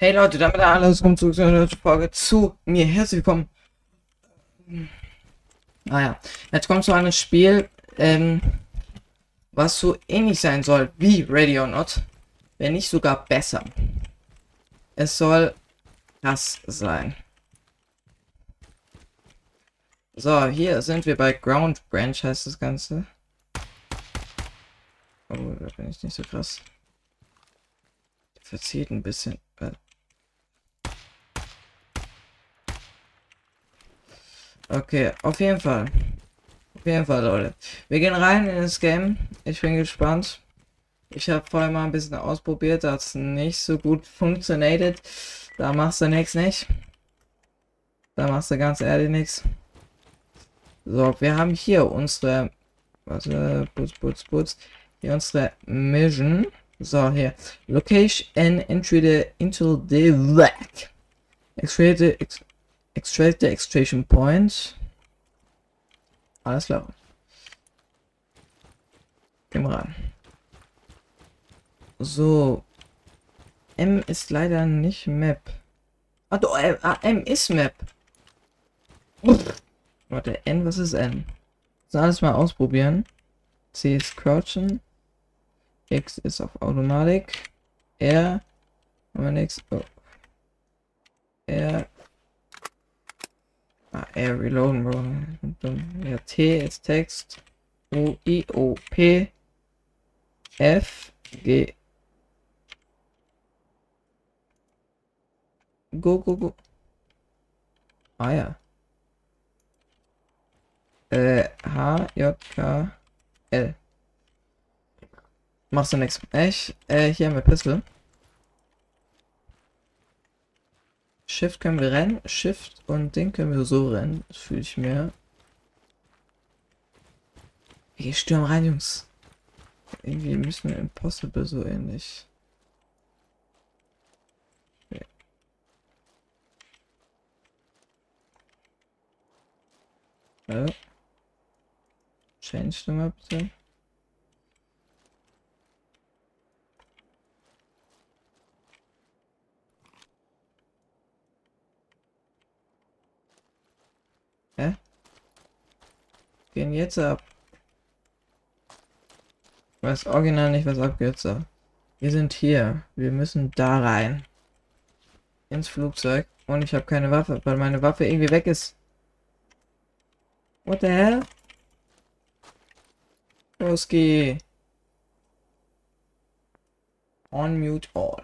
Hey Leute, damit alles kommt zurück zu einer Folge zu mir. Herzlich willkommen. Naja, jetzt kommt so ein Spiel, ähm, was so ähnlich sein soll wie Radio Not, wenn nicht sogar besser. Es soll das sein. So, hier sind wir bei Ground Branch, heißt das Ganze. Oh, da bin ich nicht so krass. Verzieht ein bisschen. Okay, auf jeden Fall. Auf jeden Fall, Leute. Wir gehen rein in das Game. Ich bin gespannt. Ich habe vorher mal ein bisschen ausprobiert, das hat nicht so gut funktioniert. Da machst du nichts nicht. Da machst du ganz ehrlich nichts. So, wir haben hier unsere. Warte, putz, putz, putz. Hier unsere Mission. So, hier. Location and entry into the back. Extract the, ex Extract the extraction point. Alles klar. Gehen wir rein. So. M ist leider nicht Map. Ah, doch, äh, ah, M ist Map. Uff. Warte, N, was ist N? So, alles mal ausprobieren. C ist Crouchen. X ist auf Automatik. R. Haben wir nichts. Oh. R Ah, R reloaden, bro. Ja, T ist Text. U, I, O, P. F, G. Go, go, go. Ah ja. Äh, H, J, K, L. Machst du nichts. Echt? Äh, hier mit Pistol. Shift können wir rennen, Shift und den können wir so rennen. Das fühle ich mir. Wir stürmen rein, Jungs. Irgendwie müssen wir Impossible so ähnlich. Okay. Ja. Change the map bitte. Hä? Gehen jetzt ab. Ich weiß original nicht, was abgeht. So. Wir sind hier. Wir müssen da rein. Ins Flugzeug. Und ich habe keine Waffe, weil meine Waffe irgendwie weg ist. What the hell? Broski. On mute all.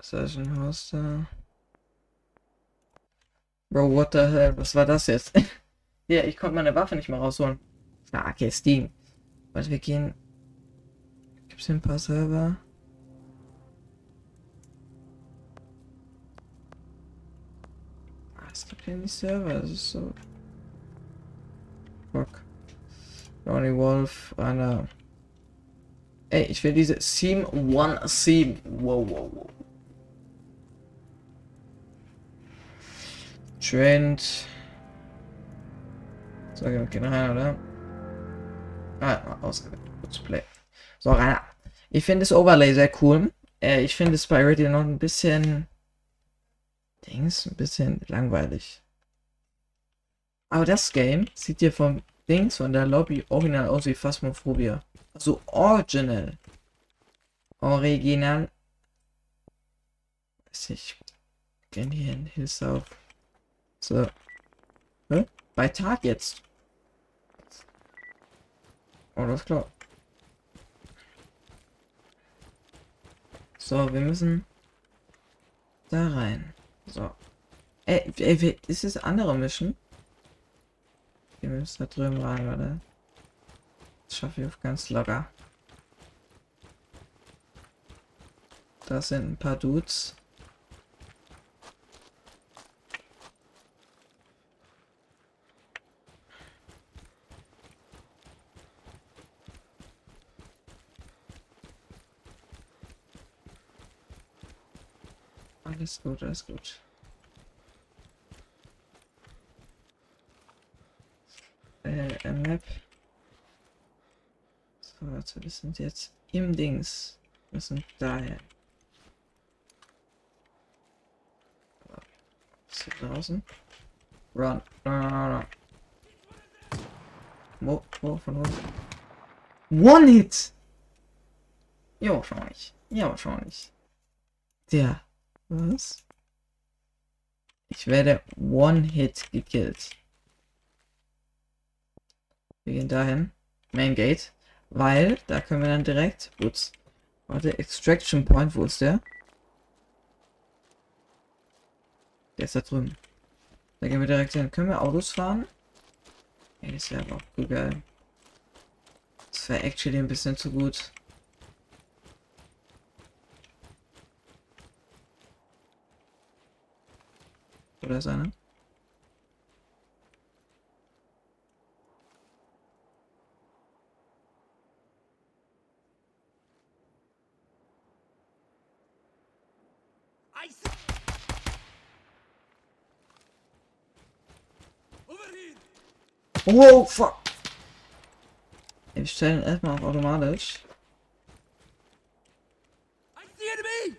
Session Hoster. Bro, what the hell? Was war das jetzt? ja, ich konnte meine Waffe nicht mehr rausholen. Ah, okay, Steam. Warte, wir gehen. Gibt es ein paar Server? Ah, es gibt hier nicht Server, das ist so. Fuck. Ronnie Wolf, einer. Ey, ich will diese Seam One Seam. Wow, wow, wow. Trend. So, wir gehen rein, oder? Ah, ausgewählt. Let's play. So, rein. Ich finde das Overlay sehr cool. Äh, ich finde es bei Radio noch ein bisschen. Dings, ein bisschen langweilig. Aber das Game sieht hier vom Dings von der Lobby original aus wie Phasmophobia. Also original. Original. Weiß ich. Gehen hier in Hills auf. So. Hä? Bei Tag jetzt. Oh, ist klar. So, wir müssen da rein. So. Ey, ey ist das andere Mission? Wir müssen da drüben rein, warte. Das schaffe ich auf ganz locker. Da sind ein paar Dudes. Alles gut, alles gut. Äh, äh Map. So, also wir sind jetzt im Dings. Wir sind daher. Ist hier draußen? Run. Run, run, run. Wo, wo, von wo? One Hit! Ja, wahrscheinlich. Ja, wahrscheinlich. Der was? Ich werde One-Hit gekillt. Wir gehen dahin. Main Gate. Weil, da können wir dann direkt... Ups. Warte, Extraction Point, wo ist der? Der ist da drüben. Da gehen wir direkt hin. Können wir Autos fahren? Ja, das wäre aber auch cool geil. Das wäre actually ein bisschen zu gut. Oder ist einer? I see. Over here. Wow, fuck! Wir stellen erstmal auf automatisch. I see enemy.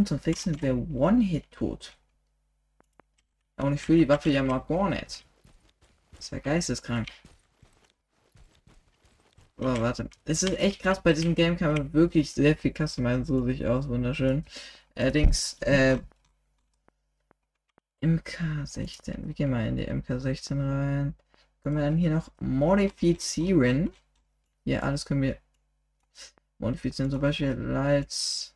Warum zum Fixen wir One-Hit tot? Und ich fühle die Waffe ja mal gar nicht. Das wäre geisteskrank. Oh, warte. Es ist echt krass, bei diesem Game kann man wirklich sehr viel customizen, so sich aus, wunderschön. Allerdings, äh, MK16. Wir gehen mal in die MK16 rein. Können wir dann hier noch modifizieren? Ja, alles können wir modifizieren. Zum Beispiel Lights.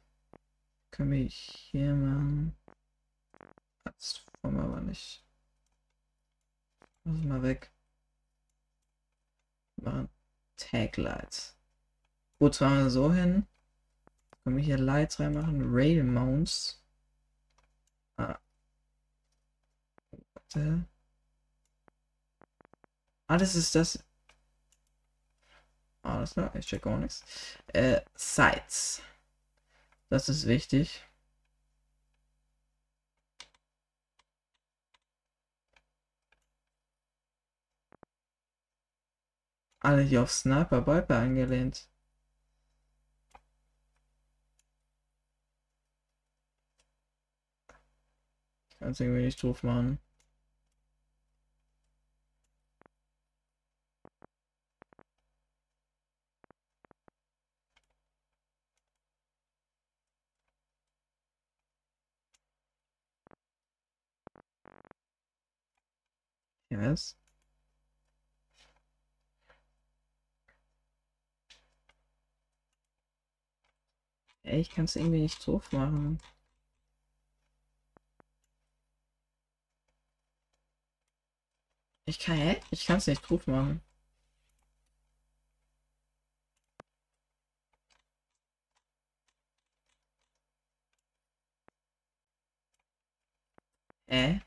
Können wir hier machen. Das wollen wir aber nicht. Lass mal weg. Wir machen Tag Lights. Gut, zwar so hin. Können wir hier Lights reinmachen. Rail Mounts. Ah. Warte. Ah, das ist das. Alles klar, ich check gar nichts. Äh, Sites. Das ist wichtig. Alle hier auf Sniper Viper angelehnt. Ich kann es irgendwie nicht doof machen. Yes. Ey, ich kann es irgendwie nicht doof machen. Ich kann, hä? Ich kann es nicht doof machen. Äh?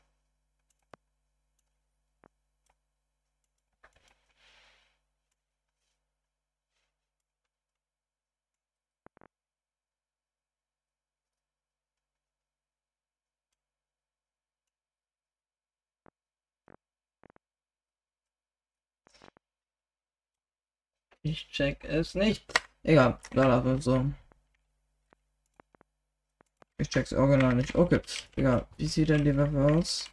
Ich check es nicht. Egal, da so. Ich check's original nicht. Okay, egal. Wie sieht denn die Waffe aus?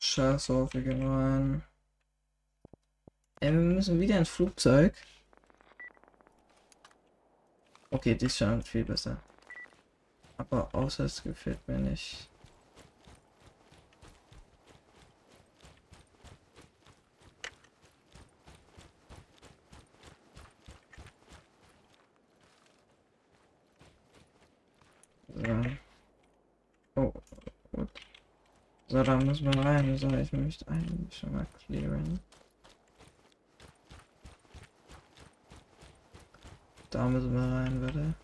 Scheiß auf, wir gehen rein. Ey, wir müssen wieder ins Flugzeug. Okay, ist schon viel besser. Aber außer es gefällt mir nicht. So. Oh, gut. So, da müssen wir rein. So, ich möchte eigentlich schon mal clearen. Da müssen wir rein, bitte.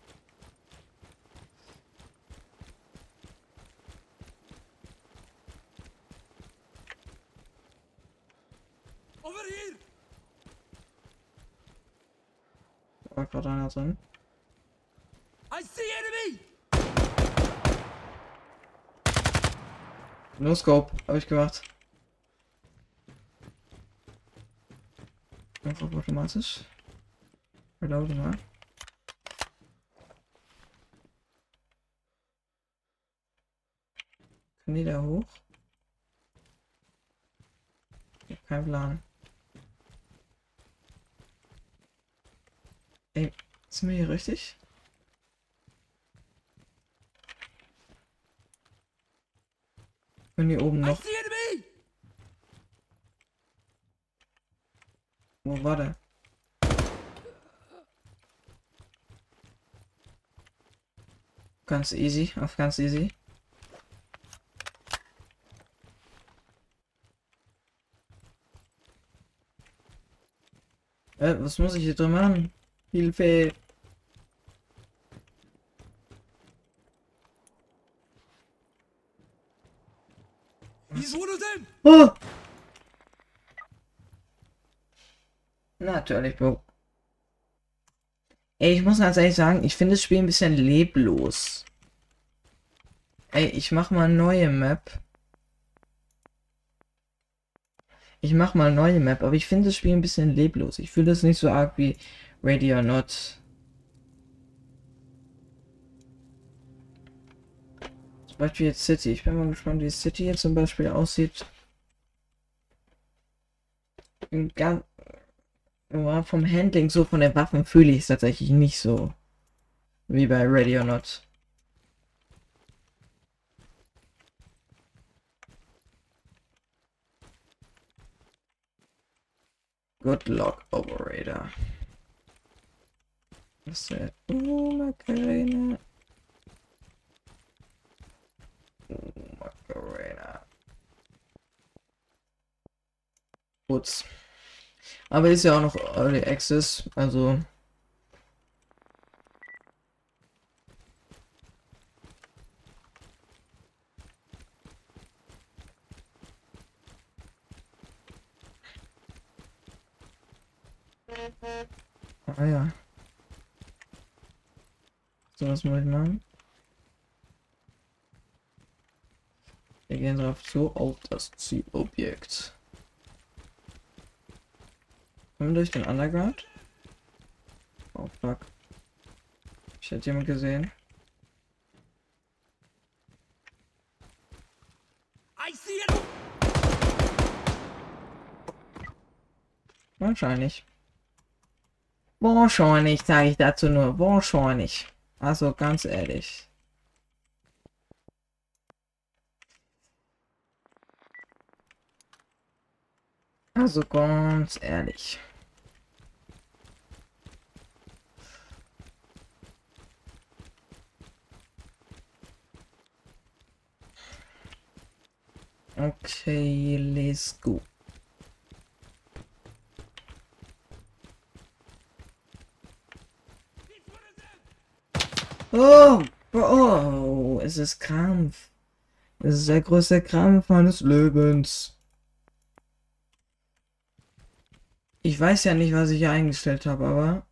Over here. Gerade einer drin. I see enemy. No Scope, habe ich gemacht. Einfach automatisch. Reload mal. Können die da hoch? Ich hab keinen Plan. Ey, sind wir hier richtig? Können die oben noch? Wo war der? Ganz easy, auf ganz easy. Äh, was muss ich hier drin machen? Hilfe! He's one of them! Oh! Natürlich, Bro. Ey, ich muss ganz ehrlich sagen, ich finde das Spiel ein bisschen leblos. Ey, ich mach mal neue Map. Ich mach mal neue Map, aber ich finde das Spiel ein bisschen leblos. Ich fühle das nicht so arg wie Ready or Not. Zum Beispiel jetzt City. Ich bin mal gespannt, wie City jetzt zum Beispiel aussieht. Ganz, ja, vom Handling, so von den Waffen fühle ich es tatsächlich nicht so. Wie bei Ready or Not. Good luck, Operator. Der? Oh, Macarena. Oh, Macarena. Gut. Aber ist ja auch noch Early Access, also. Ah ja. So, was muss ich machen? Wir gehen drauf zu auf das Zielobjekt. Kommen durch den Underground? Oh fuck. Ich hätte jemand gesehen. Wahrscheinlich. Wahrscheinlich, sage ich dazu nur. Wahrscheinlich. Also ganz ehrlich. Also ganz ehrlich. Okay, let's go. He's one of them! Oh, oh, es ist Krampf. Es ist der größte Krampf meines Lebens. Ich weiß ja nicht, was ich hier eingestellt habe, aber.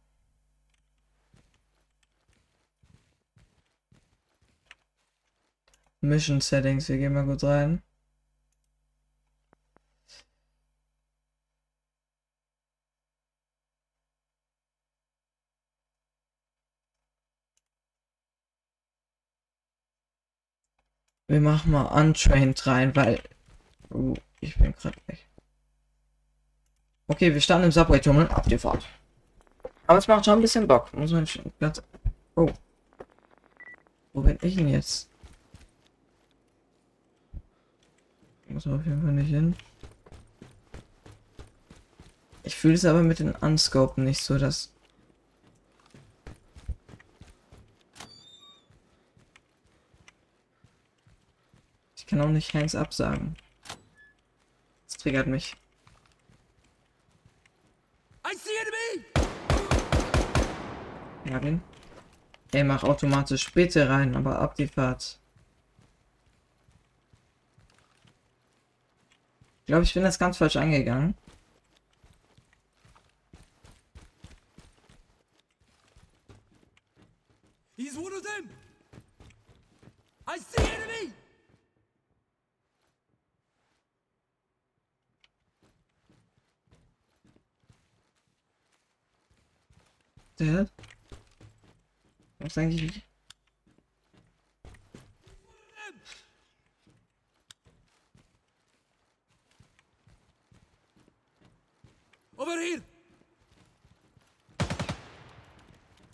Mission Settings, wir gehen mal kurz rein. Wir machen mal Untrained rein, weil. Oh, ich bin gerade weg. Okay, wir starten im Subway-Tunnel. Ab die Fahrt. Aber es macht schon ein bisschen Bock. Muss man schon ganz. Oh. Wo bin ich denn jetzt? Muss auf jeden Fall nicht hin. Ich fühle es aber mit den Unscopen nicht so, dass. Ich kann auch nicht Hands up sagen. Das triggert mich. Ja, den. Ey, mach automatisch bitte rein, aber ab die Fahrt. Ich glaube, ich bin das ganz falsch angegangen. He's one of them! I see enemy! Der? Was eigentlich? Over here!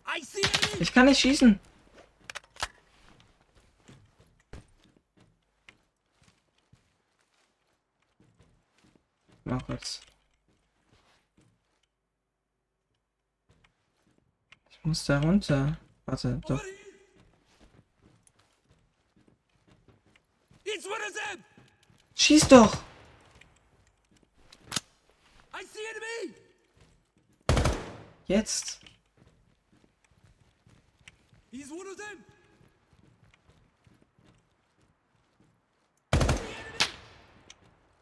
I see enemy! Ich kann nicht schießen. Mal kurz. Ich muss da runter. Warte, doch. Schieß doch! Jetzt!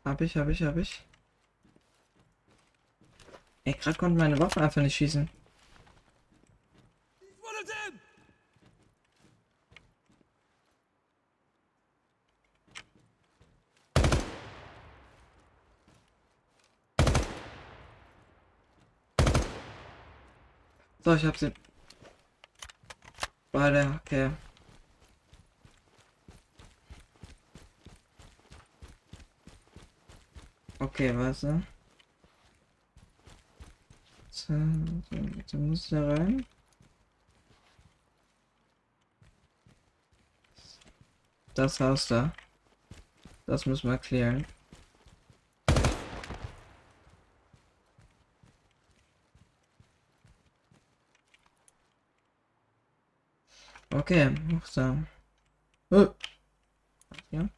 Hab ich, hab ich, hab ich. Ey, gerade konnten meine Waffen einfach nicht schießen. He's one of them! So, ich hab sie. Warte, okay. Okay, warte. So, so muss da rein. Das Haus da. Das müssen wir klären. Okay, noch da. Oh. Ja.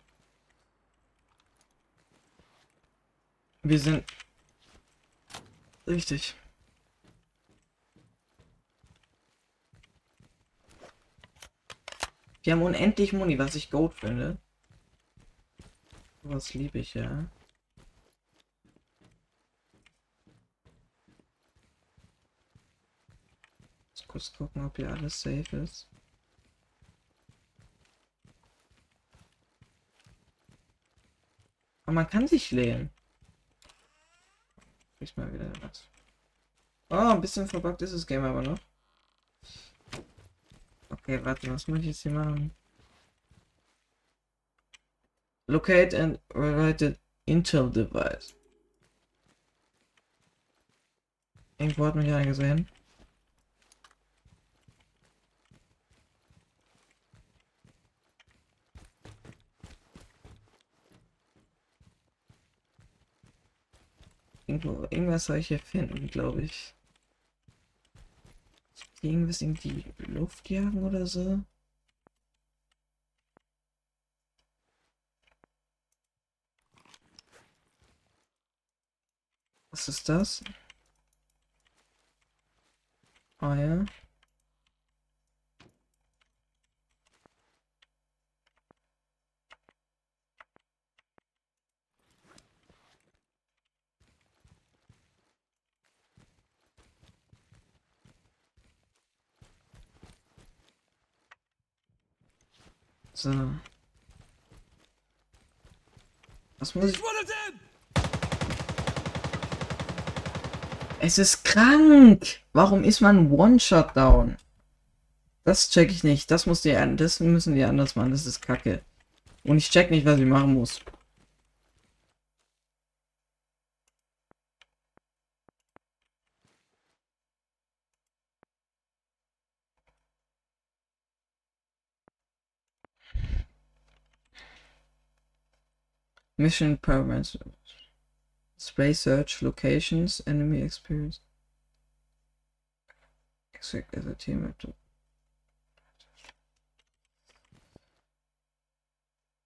Wir sind richtig. Wir haben unendlich Muni, was ich gut finde. Was liebe ich ja. Jetzt kurz gucken, ob hier alles safe ist. Aber man kann sich lehnen. Ich mal wieder was. Oh, ein bisschen verbuggt ist das Game aber noch. Okay, warte, was muss ich jetzt hier machen? Locate and related Intel Device. Irgendwo hat mich einer gesehen. Irgendwo, irgendwas soll ich hier finden, glaube ich. Irgendwas in die Luft jagen oder so. Was ist das? Ah ja. So. Was muss ich... Es ist krank! Warum ist man One-Shot down? Das check ich nicht. Das muss die, das müssen die anders machen. Das ist kacke. Und ich check nicht, was ich machen muss. Mission parameters. Display search locations, enemy experience. Extract as a team.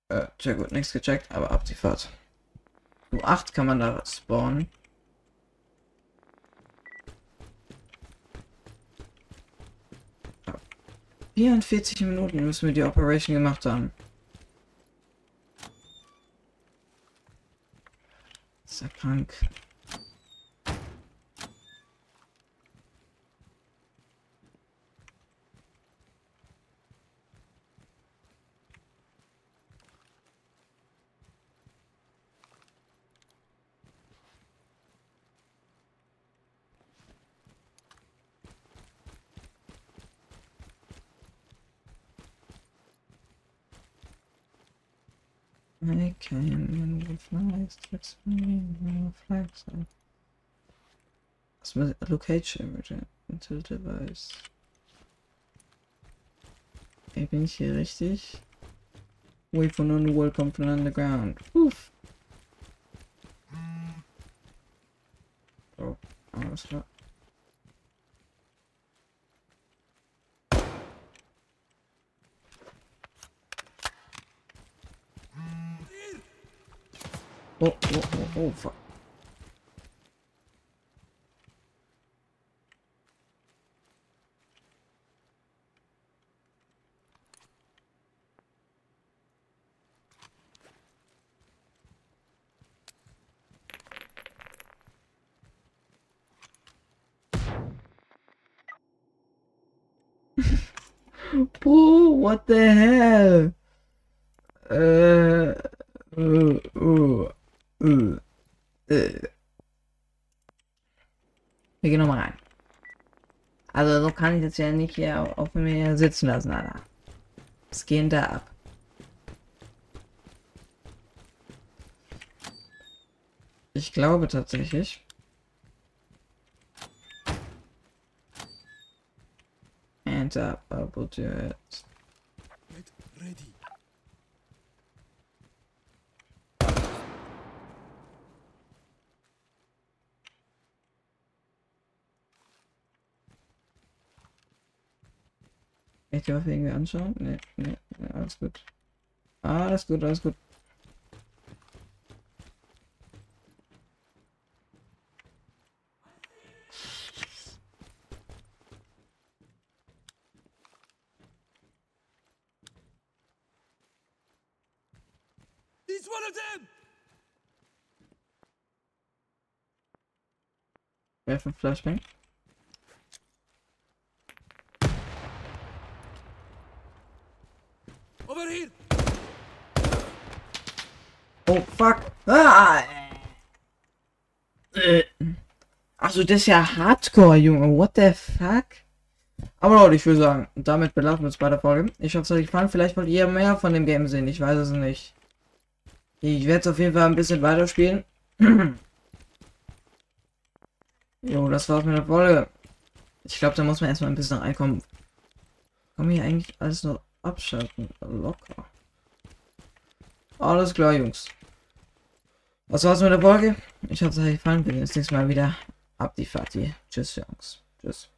Äh, sehr gut, nichts gecheckt, aber ab die Fahrt. Um 8 kann man da spawnen. Ja. 44 Minuten müssen wir die Operation gemacht haben. Ist er I came in the flags, text me the flags. Was mit Location into device. Ey, bin ich hier richtig? Wait for no welcome from underground. Uff. Oh, alles klar. Oh, oh, oh, oh, fuck. What the hell? Uh, uh, äh. Wir gehen nochmal rein. Also so kann ich das ja nicht hier auf mir sitzen lassen, Alter. Was gehen da ab? Ich glaube tatsächlich. Hands up, your head. Get ready. Ich die Waffe irgendwie anschauen? Nee, nee, nee, alles gut. Alles gut, alles gut. He's one of them! Werfen Flashbang. Over here! Oh, fuck. Ah! Äh. Also, das ist ja Hardcore, Junge. What the fuck? Aber Leute, ich würde sagen, damit belassen wir uns bei der Folge. Ich hoffe, es hat euch gefallen. Vielleicht wollt ihr mehr von dem Game sehen. Ich weiß es nicht. Ich werde es auf jeden Fall ein bisschen weiterspielen. jo, das war's mit der Folge. Ich glaube, da muss man erstmal ein bisschen reinkommen. Man hier eigentlich alles nur abschalten? Locker. Alles klar, Jungs. Was war's mit der Folge? Ich hoffe, es hat euch gefallen. Uns nächstes Mal wieder. Ab die hier. Tschüss, Jungs. Tschüss.